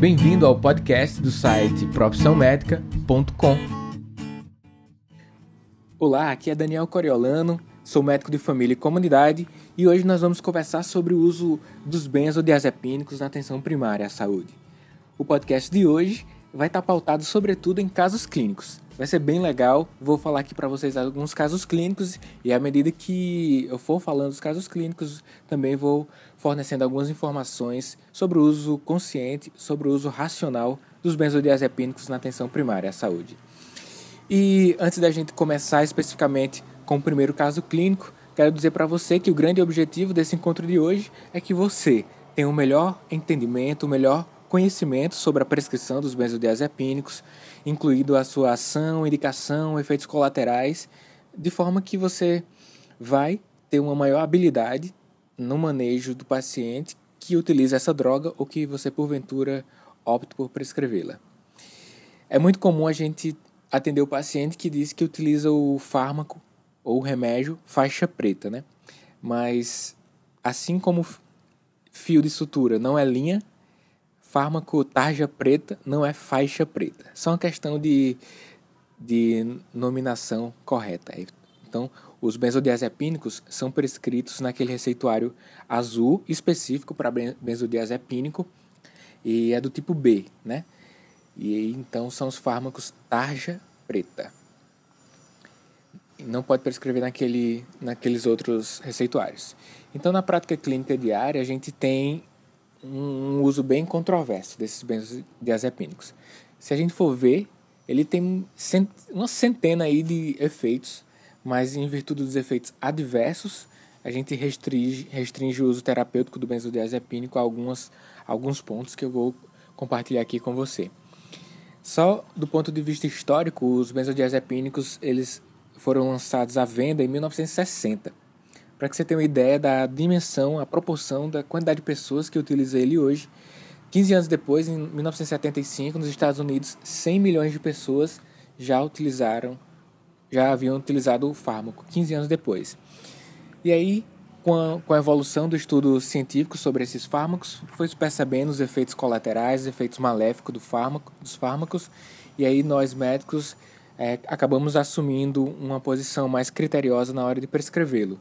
Bem-vindo ao podcast do site profissãomédica.com. Olá, aqui é Daniel Coriolano, sou médico de família e comunidade e hoje nós vamos conversar sobre o uso dos benzodiazepínicos na atenção primária à saúde. O podcast de hoje vai estar pautado sobretudo em casos clínicos. Vai ser bem legal. Vou falar aqui para vocês alguns casos clínicos e à medida que eu for falando dos casos clínicos, também vou fornecendo algumas informações sobre o uso consciente, sobre o uso racional dos benzodiazepínicos na atenção primária à saúde. E antes da gente começar especificamente com o primeiro caso clínico, quero dizer para você que o grande objetivo desse encontro de hoje é que você tenha um melhor entendimento, um melhor conhecimento sobre a prescrição dos benzodiazepínicos, incluído a sua ação, indicação, efeitos colaterais, de forma que você vai ter uma maior habilidade no manejo do paciente que utiliza essa droga ou que você porventura opte por prescrevê-la. É muito comum a gente atender o paciente que diz que utiliza o fármaco ou o remédio faixa preta, né? Mas assim como fio de sutura não é linha, fármaco tarja preta não é faixa preta. Só uma questão de, de nominação correta. Então, os benzodiazepínicos são prescritos naquele receituário azul específico para benzodiazepínico e é do tipo B, né? E então são os fármacos tarja preta. Não pode prescrever naquele, naqueles outros receituários. Então, na prática clínica diária, a gente tem um uso bem controverso desses benzodiazepínicos. Se a gente for ver, ele tem uma centena aí de efeitos, mas em virtude dos efeitos adversos, a gente restringe, restringe o uso terapêutico do benzodiazepínico a algumas, alguns pontos que eu vou compartilhar aqui com você. Só do ponto de vista histórico, os benzodiazepínicos eles foram lançados à venda em 1960 para que você tenha uma ideia da dimensão, a proporção da quantidade de pessoas que utilizam ele hoje. 15 anos depois, em 1975, nos Estados Unidos, 100 milhões de pessoas já utilizaram, já haviam utilizado o fármaco, 15 anos depois. E aí, com a, com a evolução do estudo científico sobre esses fármacos, foi se percebendo os efeitos colaterais, os efeitos maléficos do fármaco, dos fármacos, e aí nós médicos é, acabamos assumindo uma posição mais criteriosa na hora de prescrevê-lo.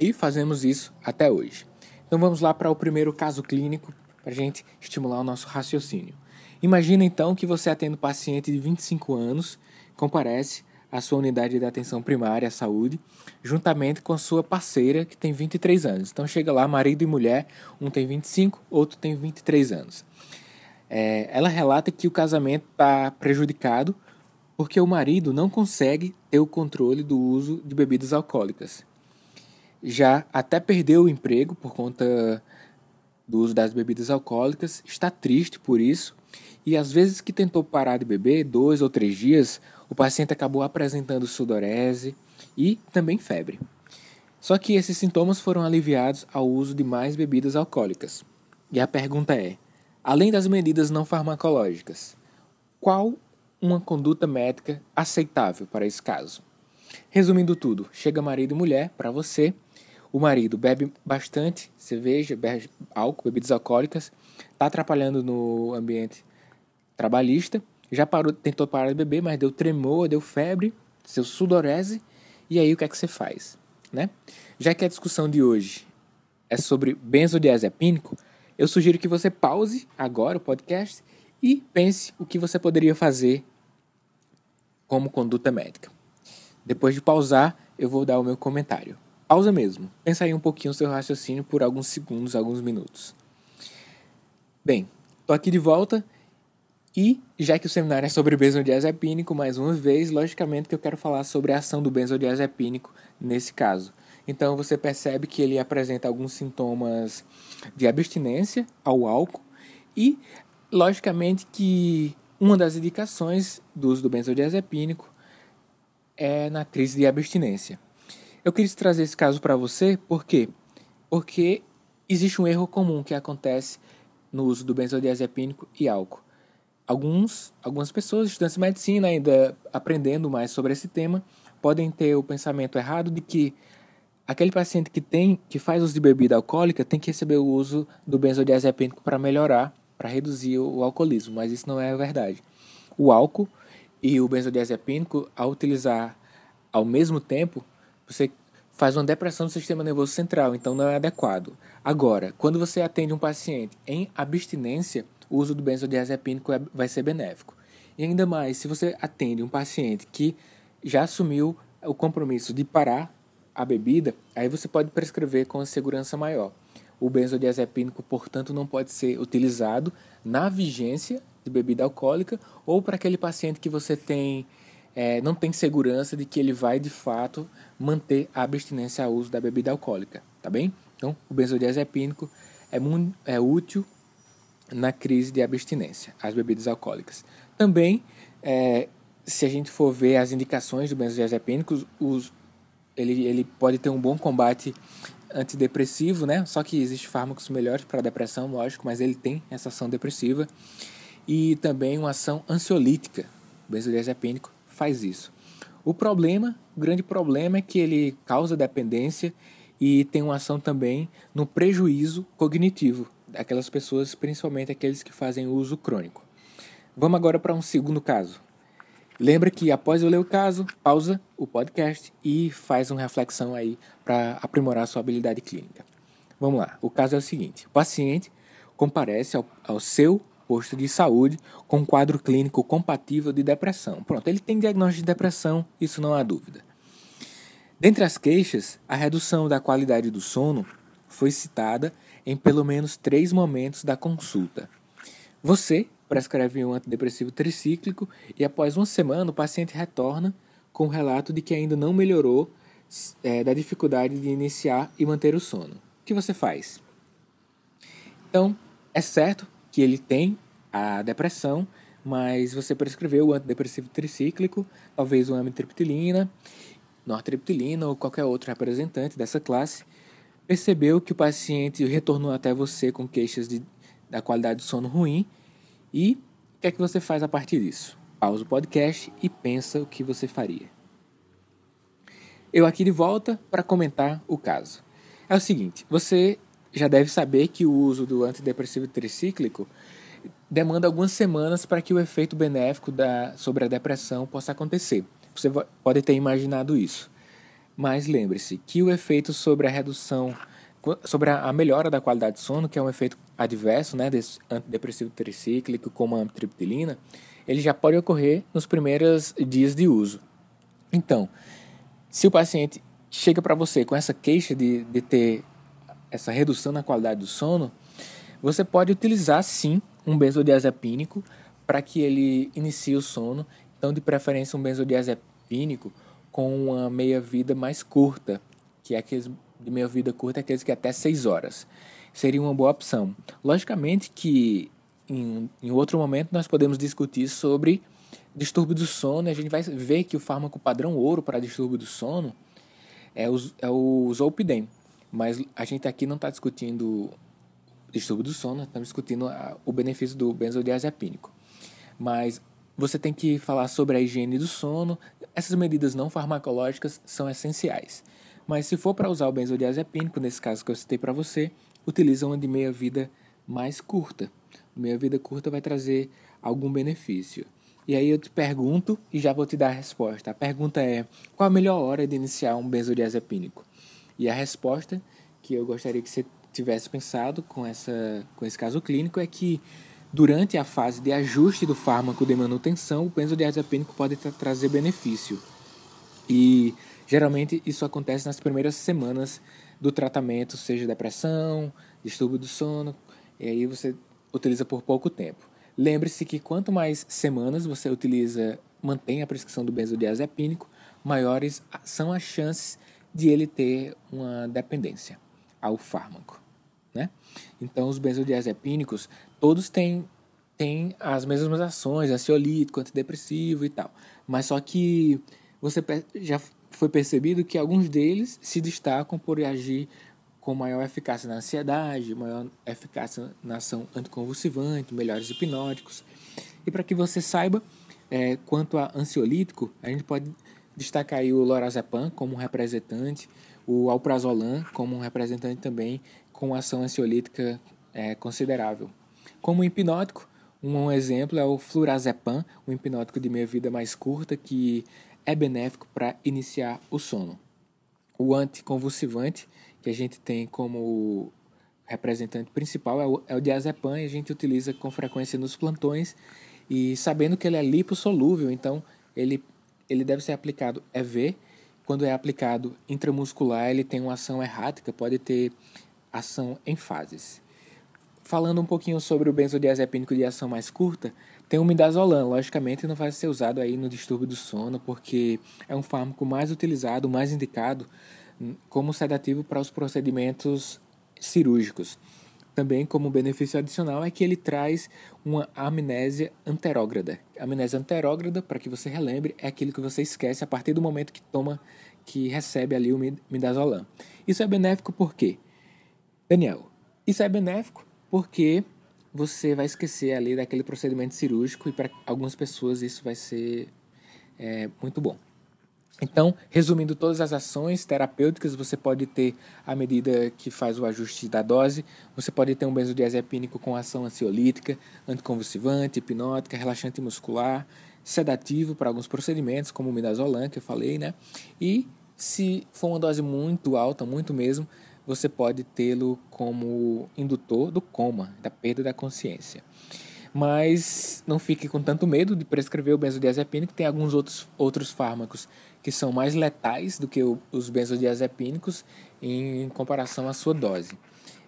E fazemos isso até hoje. Então vamos lá para o primeiro caso clínico para a gente estimular o nosso raciocínio. Imagina então que você atende um paciente de 25 anos, comparece à sua unidade de atenção primária à saúde, juntamente com a sua parceira que tem 23 anos. Então chega lá, marido e mulher, um tem 25, outro tem 23 anos. É, ela relata que o casamento está prejudicado porque o marido não consegue ter o controle do uso de bebidas alcoólicas já até perdeu o emprego por conta do uso das bebidas alcoólicas, está triste por isso e às vezes que tentou parar de beber, dois ou três dias, o paciente acabou apresentando sudorese e também febre. Só que esses sintomas foram aliviados ao uso de mais bebidas alcoólicas. E a pergunta é: além das medidas não farmacológicas, qual uma conduta médica aceitável para esse caso? Resumindo tudo, chega marido e mulher para você o marido bebe bastante cerveja, bebe álcool, bebidas alcoólicas, está atrapalhando no ambiente trabalhista, já parou, tentou parar de beber, mas deu tremor, deu febre, seu sudorese, e aí o que é que você faz? Né? Já que a discussão de hoje é sobre benzodiazepínico, eu sugiro que você pause agora o podcast e pense o que você poderia fazer como conduta médica. Depois de pausar, eu vou dar o meu comentário. Pausa mesmo. Pensa aí um pouquinho o seu raciocínio por alguns segundos, alguns minutos. Bem, tô aqui de volta e já que o seminário é sobre benzodiazepínico, mais uma vez, logicamente que eu quero falar sobre a ação do benzodiazepínico nesse caso. Então você percebe que ele apresenta alguns sintomas de abstinência ao álcool e, logicamente, que uma das indicações do uso do benzodiazepínico é na crise de abstinência. Eu queria trazer esse caso para você, por quê? Porque existe um erro comum que acontece no uso do benzodiazepínico e álcool. Alguns, algumas pessoas, estudantes de medicina, ainda aprendendo mais sobre esse tema, podem ter o pensamento errado de que aquele paciente que tem, que faz uso de bebida alcoólica, tem que receber o uso do benzodiazepínico para melhorar para reduzir o alcoolismo, mas isso não é verdade. O álcool e o benzodiazepínico, ao utilizar ao mesmo tempo, você faz uma depressão do sistema nervoso central, então não é adequado. Agora, quando você atende um paciente em abstinência, o uso do benzodiazepínico é, vai ser benéfico. E ainda mais, se você atende um paciente que já assumiu o compromisso de parar a bebida, aí você pode prescrever com segurança maior. O benzodiazepínico, portanto, não pode ser utilizado na vigência de bebida alcoólica ou para aquele paciente que você tem é, não tem segurança de que ele vai de fato manter a abstinência ao uso da bebida alcoólica, tá bem? Então, o benzodiazepínico é, é útil na crise de abstinência, as bebidas alcoólicas. Também, é, se a gente for ver as indicações do benzodiazepínico, os, ele, ele pode ter um bom combate antidepressivo, né? Só que existem fármacos melhores para depressão, lógico, mas ele tem essa ação depressiva e também uma ação ansiolítica. O benzodiazepínico faz isso. O problema, o grande problema é que ele causa dependência e tem uma ação também no prejuízo cognitivo daquelas pessoas, principalmente aqueles que fazem uso crônico. Vamos agora para um segundo caso. Lembra que após eu ler o caso, pausa o podcast e faz uma reflexão aí para aprimorar sua habilidade clínica. Vamos lá. O caso é o seguinte: o paciente comparece ao, ao seu posto de saúde com quadro clínico compatível de depressão. Pronto, ele tem diagnóstico de depressão, isso não há dúvida. Dentre as queixas, a redução da qualidade do sono foi citada em pelo menos três momentos da consulta. Você prescreve um antidepressivo tricíclico e após uma semana o paciente retorna com o relato de que ainda não melhorou é, da dificuldade de iniciar e manter o sono. O que você faz? Então, é certo que ele tem a depressão, mas você prescreveu o antidepressivo tricíclico, talvez uma amitriptilina, nortriptilina ou qualquer outro representante dessa classe, percebeu que o paciente retornou até você com queixas de, da qualidade do sono ruim e o que é que você faz a partir disso? Pausa o podcast e pensa o que você faria. Eu aqui de volta para comentar o caso. É o seguinte, você já deve saber que o uso do antidepressivo tricíclico demanda algumas semanas para que o efeito benéfico da, sobre a depressão possa acontecer. Você pode ter imaginado isso. Mas lembre-se que o efeito sobre a redução, sobre a melhora da qualidade de sono, que é um efeito adverso né, desse antidepressivo tricíclico, como a amitriptilina, ele já pode ocorrer nos primeiros dias de uso. Então, se o paciente chega para você com essa queixa de, de ter essa redução na qualidade do sono, você pode utilizar sim um benzodiazepínico para que ele inicie o sono. Então, de preferência, um benzodiazepínico com uma meia-vida mais curta, que é aqueles de meia-vida curta, aqueles que é até 6 horas. Seria uma boa opção. Logicamente que em, em outro momento nós podemos discutir sobre distúrbio do sono. A gente vai ver que o fármaco padrão ouro para distúrbio do sono é o, é o Zolpidem. Mas a gente aqui não está discutindo distúrbio do sono, estamos discutindo a, o benefício do benzodiazepínico. Mas você tem que falar sobre a higiene do sono. Essas medidas não farmacológicas são essenciais. Mas se for para usar o benzodiazepínico, nesse caso que eu citei para você, utiliza uma de meia-vida mais curta. Meia-vida curta vai trazer algum benefício. E aí eu te pergunto e já vou te dar a resposta. A pergunta é: qual a melhor hora de iniciar um benzodiazepínico? E a resposta que eu gostaria que você tivesse pensado com, essa, com esse caso clínico é que durante a fase de ajuste do fármaco de manutenção, o benzodiazepínico pode tra trazer benefício. E geralmente isso acontece nas primeiras semanas do tratamento, seja depressão, distúrbio do sono, e aí você utiliza por pouco tempo. Lembre-se que quanto mais semanas você utiliza, mantém a prescrição do benzodiazepínico, maiores são as chances de ele ter uma dependência ao fármaco. Né? Então, os benzodiazepínicos, todos têm, têm as mesmas ações, ansiolítico, antidepressivo e tal. Mas só que você já foi percebido que alguns deles se destacam por agir com maior eficácia na ansiedade, maior eficácia na ação anticonvulsivante, melhores hipnóticos. E para que você saiba, é, quanto a ansiolítico, a gente pode Destaca aí o lorazepam como um representante, o alprazolam como um representante também com ação ansiolítica é, considerável. Como hipnótico, um exemplo é o flurazepam, um hipnótico de meia-vida mais curta que é benéfico para iniciar o sono. O anticonvulsivante, que a gente tem como representante principal, é o, é o diazepam e a gente utiliza com frequência nos plantões e sabendo que ele é lipossolúvel, então ele, ele deve ser aplicado EV. Quando é aplicado intramuscular, ele tem uma ação errática, pode ter ação em fases. Falando um pouquinho sobre o benzodiazepínico de ação mais curta, tem o midazolam. Logicamente não vai ser usado aí no distúrbio do sono, porque é um fármaco mais utilizado, mais indicado hum, como sedativo para os procedimentos cirúrgicos. Também como benefício adicional é que ele traz uma amnésia anterógrada. Amnésia anterógrada, para que você relembre, é aquilo que você esquece a partir do momento que toma, que recebe ali o midazolam. Isso é benéfico por quê? Daniel, isso é benéfico porque você vai esquecer ali daquele procedimento cirúrgico e para algumas pessoas isso vai ser é, muito bom. Então, resumindo todas as ações terapêuticas, você pode ter a medida que faz o ajuste da dose, você pode ter um benzodiazepínico com ação ansiolítica, anticonvulsivante, hipnótica, relaxante muscular, sedativo para alguns procedimentos, como o midazolam, que eu falei, né? E se for uma dose muito alta, muito mesmo, você pode tê-lo como indutor do coma, da perda da consciência. Mas não fique com tanto medo de prescrever o benzodiazepínico, tem alguns outros, outros fármacos que são mais letais do que o, os benzodiazepínicos em comparação à sua dose.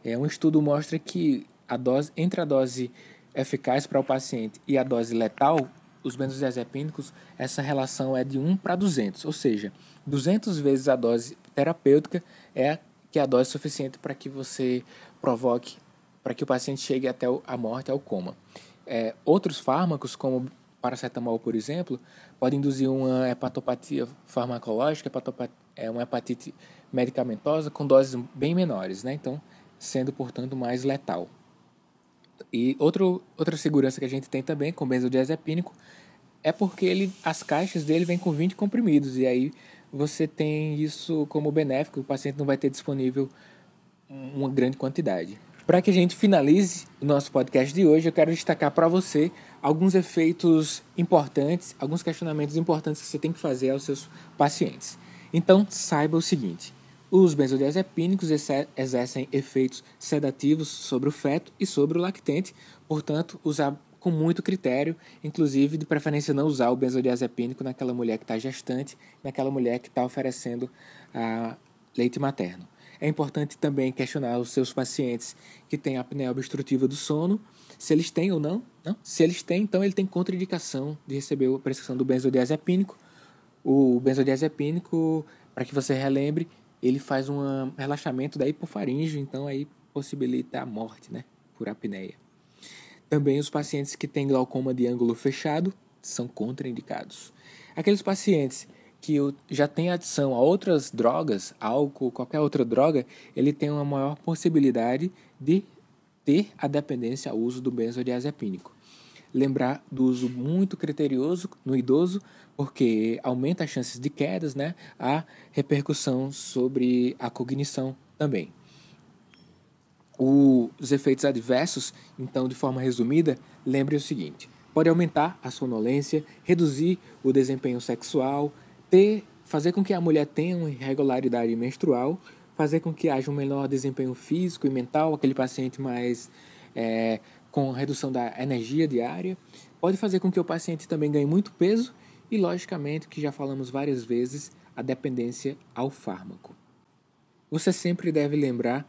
É, um estudo mostra que a dose, entre a dose eficaz para o paciente e a dose letal, os benzodiazepínicos, essa relação é de 1 para 200, ou seja, 200 vezes a dose terapêutica é que é a dose suficiente para que você provoque, para que o paciente chegue até a morte, ao coma. É, outros fármacos, como paracetamol, por exemplo, podem induzir uma hepatopatia farmacológica, é uma hepatite medicamentosa com doses bem menores, né? Então, sendo, portanto, mais letal. E outro, outra segurança que a gente tem também com benzodiazepínico é porque ele, as caixas dele vêm com 20 comprimidos, e aí você tem isso como benéfico, o paciente não vai ter disponível uma grande quantidade. Para que a gente finalize o nosso podcast de hoje, eu quero destacar para você alguns efeitos importantes, alguns questionamentos importantes que você tem que fazer aos seus pacientes. Então, saiba o seguinte: os benzodiazepínicos exercem efeitos sedativos sobre o feto e sobre o lactente, portanto, usar com muito critério, inclusive de preferência não usar o benzodiazepínico naquela mulher que está gestante, naquela mulher que está oferecendo a leite materno. É importante também questionar os seus pacientes que têm apneia obstrutiva do sono, se eles têm ou não. não. Se eles têm, então ele tem contraindicação de receber a prescrição do benzodiazepínico. O benzodiazepínico, para que você relembre, ele faz um relaxamento da hipofaringe, então aí possibilita a morte, né, por apneia. Também os pacientes que têm glaucoma de ângulo fechado são contraindicados. Aqueles pacientes que já têm adição a outras drogas, álcool, qualquer outra droga, ele tem uma maior possibilidade de ter a dependência ao uso do benzodiazepínico. Lembrar do uso muito criterioso no idoso, porque aumenta as chances de quedas, né? A repercussão sobre a cognição também. Os efeitos adversos, então, de forma resumida, lembre o seguinte: pode aumentar a sonolência, reduzir o desempenho sexual, ter, fazer com que a mulher tenha uma irregularidade menstrual, fazer com que haja um menor desempenho físico e mental, aquele paciente mais é, com redução da energia diária, pode fazer com que o paciente também ganhe muito peso e, logicamente, que já falamos várias vezes, a dependência ao fármaco. Você sempre deve lembrar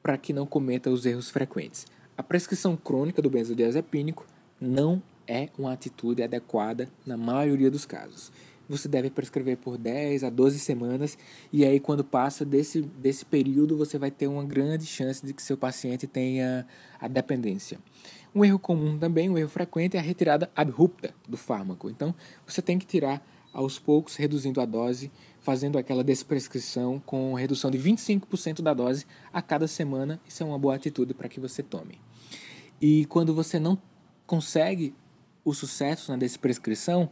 para que não cometa os erros frequentes. A prescrição crônica do benzodiazepínico não é uma atitude adequada na maioria dos casos. Você deve prescrever por 10 a 12 semanas e aí quando passa desse, desse período você vai ter uma grande chance de que seu paciente tenha a dependência. Um erro comum também, um erro frequente é a retirada abrupta do fármaco. Então, você tem que tirar aos poucos, reduzindo a dose fazendo aquela desprescrição com redução de 25% da dose a cada semana. Isso é uma boa atitude para que você tome. E quando você não consegue o sucesso na desprescrição,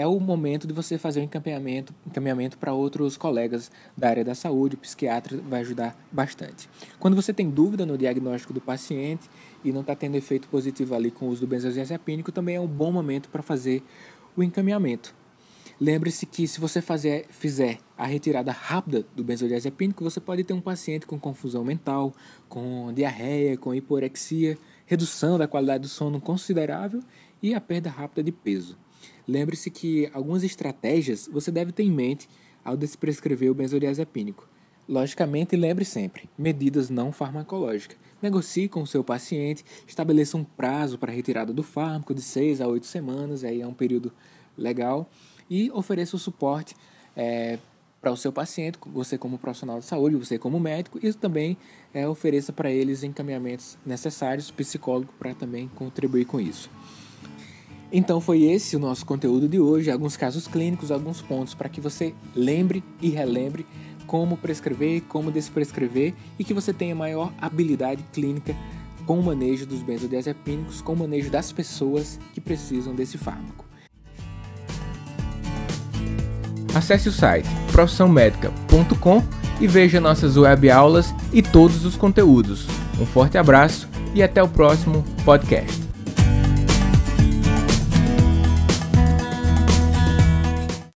é o momento de você fazer o um encaminhamento, encaminhamento para outros colegas da área da saúde, o psiquiatra vai ajudar bastante. Quando você tem dúvida no diagnóstico do paciente e não está tendo efeito positivo ali com o uso do benzodiazepínico, também é um bom momento para fazer o encaminhamento. Lembre-se que se você fazer, fizer a retirada rápida do benzodiazepínico, você pode ter um paciente com confusão mental, com diarreia, com hiporexia, redução da qualidade do sono considerável e a perda rápida de peso. Lembre-se que algumas estratégias você deve ter em mente ao desprescrever o benzodiazepínico. Logicamente, lembre sempre: medidas não farmacológicas. Negocie com o seu paciente, estabeleça um prazo para retirada do fármaco de 6 a 8 semanas, aí é um período legal, e ofereça o suporte é, para o seu paciente, você como profissional de saúde, você como médico, e também é, ofereça para eles encaminhamentos necessários, psicólogo, para também contribuir com isso. Então foi esse o nosso conteúdo de hoje, alguns casos clínicos, alguns pontos para que você lembre e relembre como prescrever, como desprescrever e que você tenha maior habilidade clínica com o manejo dos benzodiazepínicos, com o manejo das pessoas que precisam desse fármaco. Acesse o site profissãomedica.com e veja nossas web aulas e todos os conteúdos. Um forte abraço e até o próximo podcast.